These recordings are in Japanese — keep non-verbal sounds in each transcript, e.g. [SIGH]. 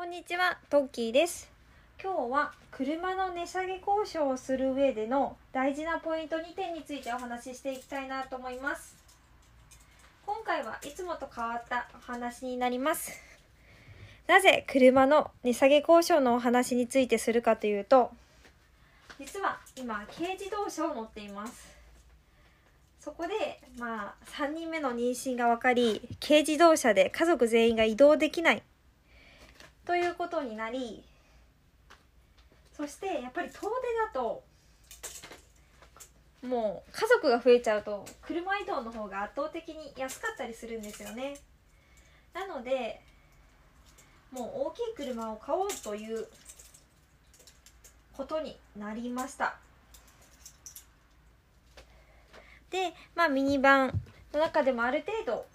こんにちは、トッキーです。今日は車の値下げ交渉をする上での大事なポイント2点についてお話ししていきたいなと思います。今回はいつもと変わったお話になります。なぜ車の値下げ交渉のお話についてするかというと、実は今軽自動車を乗っています。そこで、まあ、3人目の妊娠が分かり、軽自動車で家族全員が移動できないということになりそしてやっぱり遠出だともう家族が増えちゃうと車移動の方が圧倒的に安かったりするんですよね。なのでもう大きい車を買おうということになりました。でまあミニバンの中でもある程度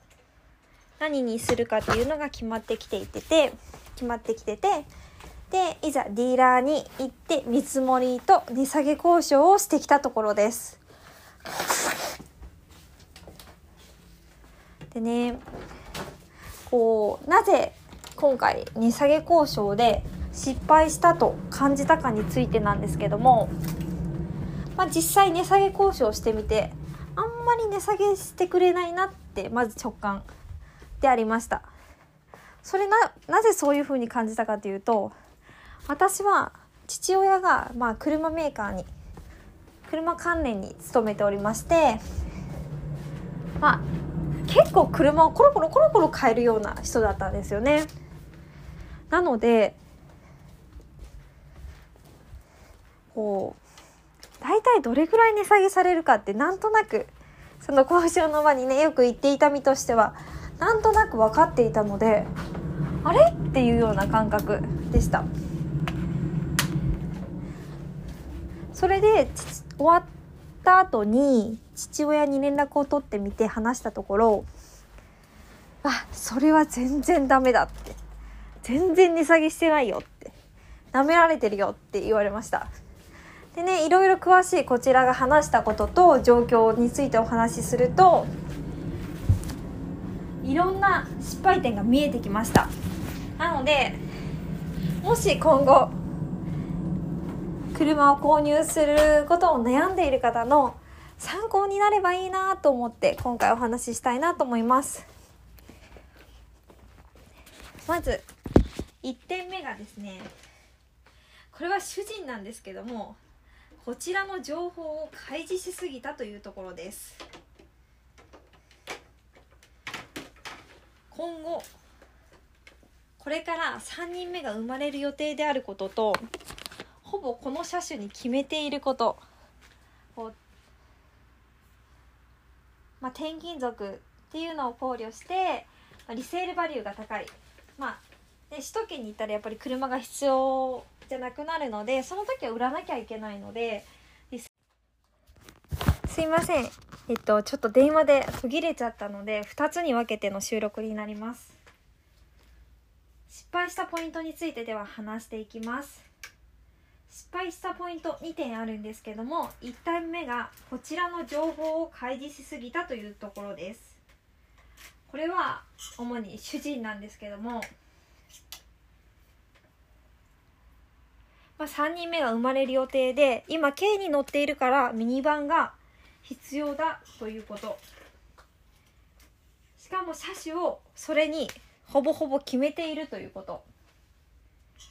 何にするかっていうのが決まってきていてて決まってきててでいざディーラーに行って見積もりと値下げ交渉をしてきたところです。でねこうなぜ今回値下げ交渉で失敗したと感じたかについてなんですけども、まあ、実際値下げ交渉してみてあんまり値下げしてくれないなってまず直感でありました。それななぜそういうふうに感じたかというと私は父親が、まあ、車メーカーに車関連に勤めておりましてまあ結構車をコロコロコロコロ変えるような人だったんですよね。なのでこう大体どれぐらい値下げされるかってなんとなくその交渉の場にねよく行っていた身としてはなんとなく分かっていたのであれ？っていうような感覚でした。それで終わった後に父親に連絡を取ってみて話したところあそれは全然ダメだって全然値下げしてないよって舐められてるよって言われました。でねいろいろ詳しいこちらが話したことと状況についてお話しするといろんな失敗点が見えてきました。なのでもし今後車を購入することを悩んでいる方の参考になればいいなと思って今回お話ししたいなと思います。まず1点目がですねこれは主人なんですけどもこちらの情報を開示しすぎたというところです。今後これから3人目が生まれる予定であることとほぼこの車種に決めていること。こう、まあ、転勤族っていうのを考慮して、まあ、リセールバリューが高い。まあで首都圏に行ったらやっぱり車が必要じゃなくなるのでその時は売らなきゃいけないのですいません。えっとちょっと電話で途切れちゃったので2つに分けての収録になります。失敗したポイントについてでは話していきます。失敗したポイント2点あるんですけども1点目がこちらの情報を開示しすぎたというところです。これは主に主人なんですけどもまあ、3人目が生まれる予定で今 K に乗っているからミニバンが必要だということ。しかも車種をそれにほぼほぼ決めているということ。っ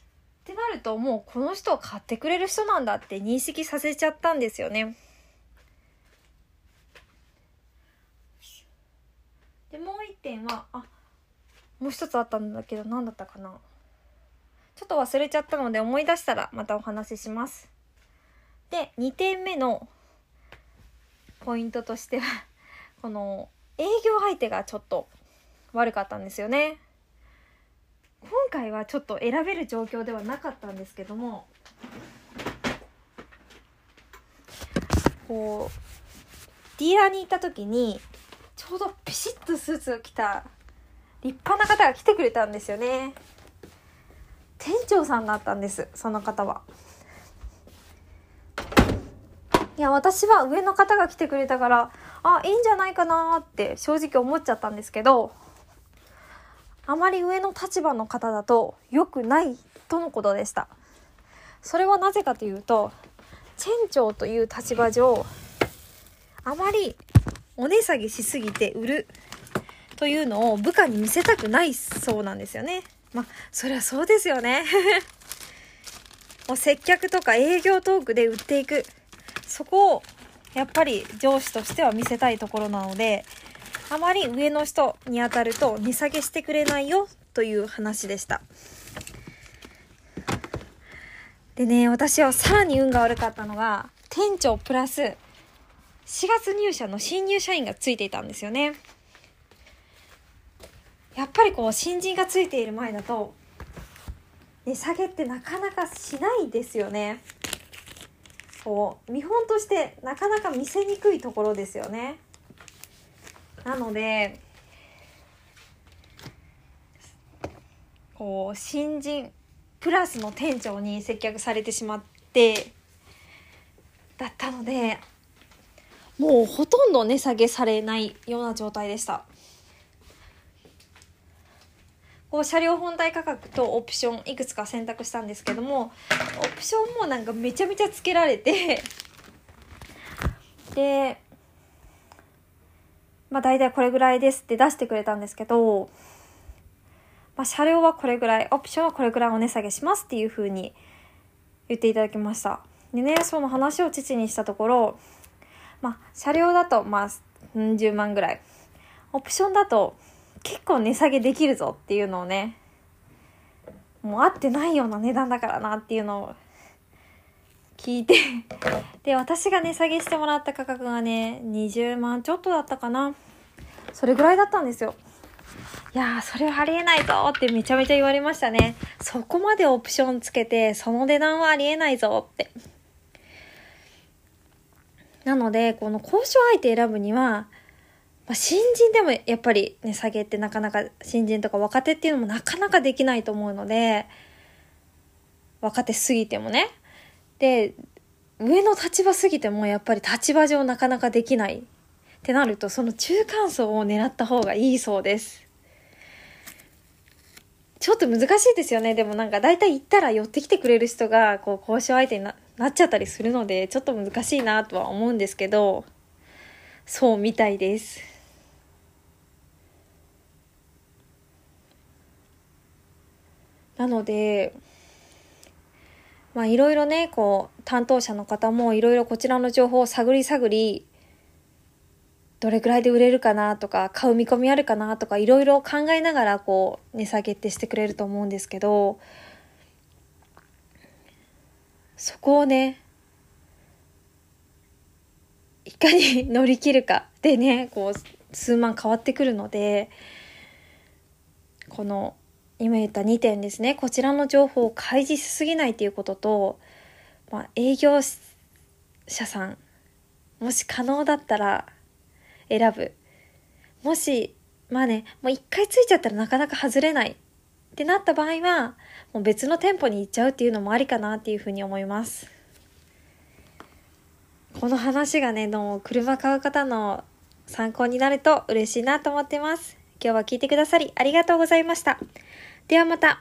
てなるともうこの人を買ってくれる人なんだって認識させちゃったんですよね。でもう一点はあもう一つあったんだけど何だったかな。ちょっと忘れちゃったので思い出したらまたお話しします。で、2点目のポイントとしては、[LAUGHS] この営業相手がちょっと悪かったんですよね。今回はちょっと選べる状況ではなかったんですけども、こう、ディーラーに行った時に、ちょうどピシッとスーツを着た立派な方が来てくれたんですよね。店長さんだったんですその方はいや私は上の方が来てくれたからあいいんじゃないかなって正直思っちゃったんですけどあまり上の立場の方だと良くないとのことでした。それはなぜかというとチェン長という立場上あまりお値下げしすぎて売るというのを部下に見せたくないそうなんですよね。まあそりゃそうですよね。[LAUGHS] もう接客とか営業トークで売っていく。そこをやっぱり上司としては見せたいところなのであまり上の人に当たると値下げしてくれないよという話でした。でね、私はさらに運が悪かったのが、店長プラス4月入社の新入社員がついていたんですよね。やっぱりこう新人がついている前だと値下げってなかなかしないですよね。こう見本としてなかなか見せにくいところですよね。なのでこう新人プラスの店長に接客されてしまってだったのでもうほとんど値下げされないような状態でしたこう車両本体価格とオプションいくつか選択したんですけどもオプションもなんかめちゃめちゃつけられて [LAUGHS] でまあ大体これぐらいですって出してくれたんですけど、まあ車両はこれぐらい、オプションはこれぐらいお値下げしますっていう風に言っていただきました。でね、その話を父にしたところ、まあ車両だとまあ、10万ぐらい。オプションだと結構値下げできるぞっていうのをね、もう合ってないような値段だからなっていうのを聞いて [LAUGHS] で、私が値下げしてもらった価格がね、20万ちょっとだったかな。それぐらいだったんですよ。いやー、それはありえないぞってめちゃめちゃ言われましたね。そこまでオプションつけて、その値段はありえないぞって。なので、この交渉相手選ぶには、まあ、新人でもやっぱり値下げってなかなか、新人とか若手っていうのもなかなかできないと思うので、若手すぎてもね。で、上の立場すぎてもやっぱり立場上なかなかできないってなるとその中間層を狙った方がいいそうです。ちょっと難しいですよね。でもなんか大体行ったら寄ってきてくれる人がこう交渉相手にななっちゃったりするのでちょっと難しいなとは思うんですけどそうみたいです。なのでまあいろいろね、こう、担当者の方もいろいろこちらの情報を探り探り、どれくらいで売れるかなとか、買う見込みあるかなとか、いろいろ考えながら、こう、値下げってしてくれると思うんですけど、そこをね、いかに [LAUGHS] 乗り切るかでね、こう、数万変わってくるので、この、今言った2点ですね。こちらの情報を開示しすぎないということと、まあ、営業者さんもし可能だったら選ぶ。もしまあねもう一回ついちゃったらなかなか外れないってなった場合はもう別の店舗に行っちゃうっていうのもありかなっていうふうに思います。この話がねの車買う方の参考になると嬉しいなと思ってます。今日は聞いてくださりありがとうございました。ではまた。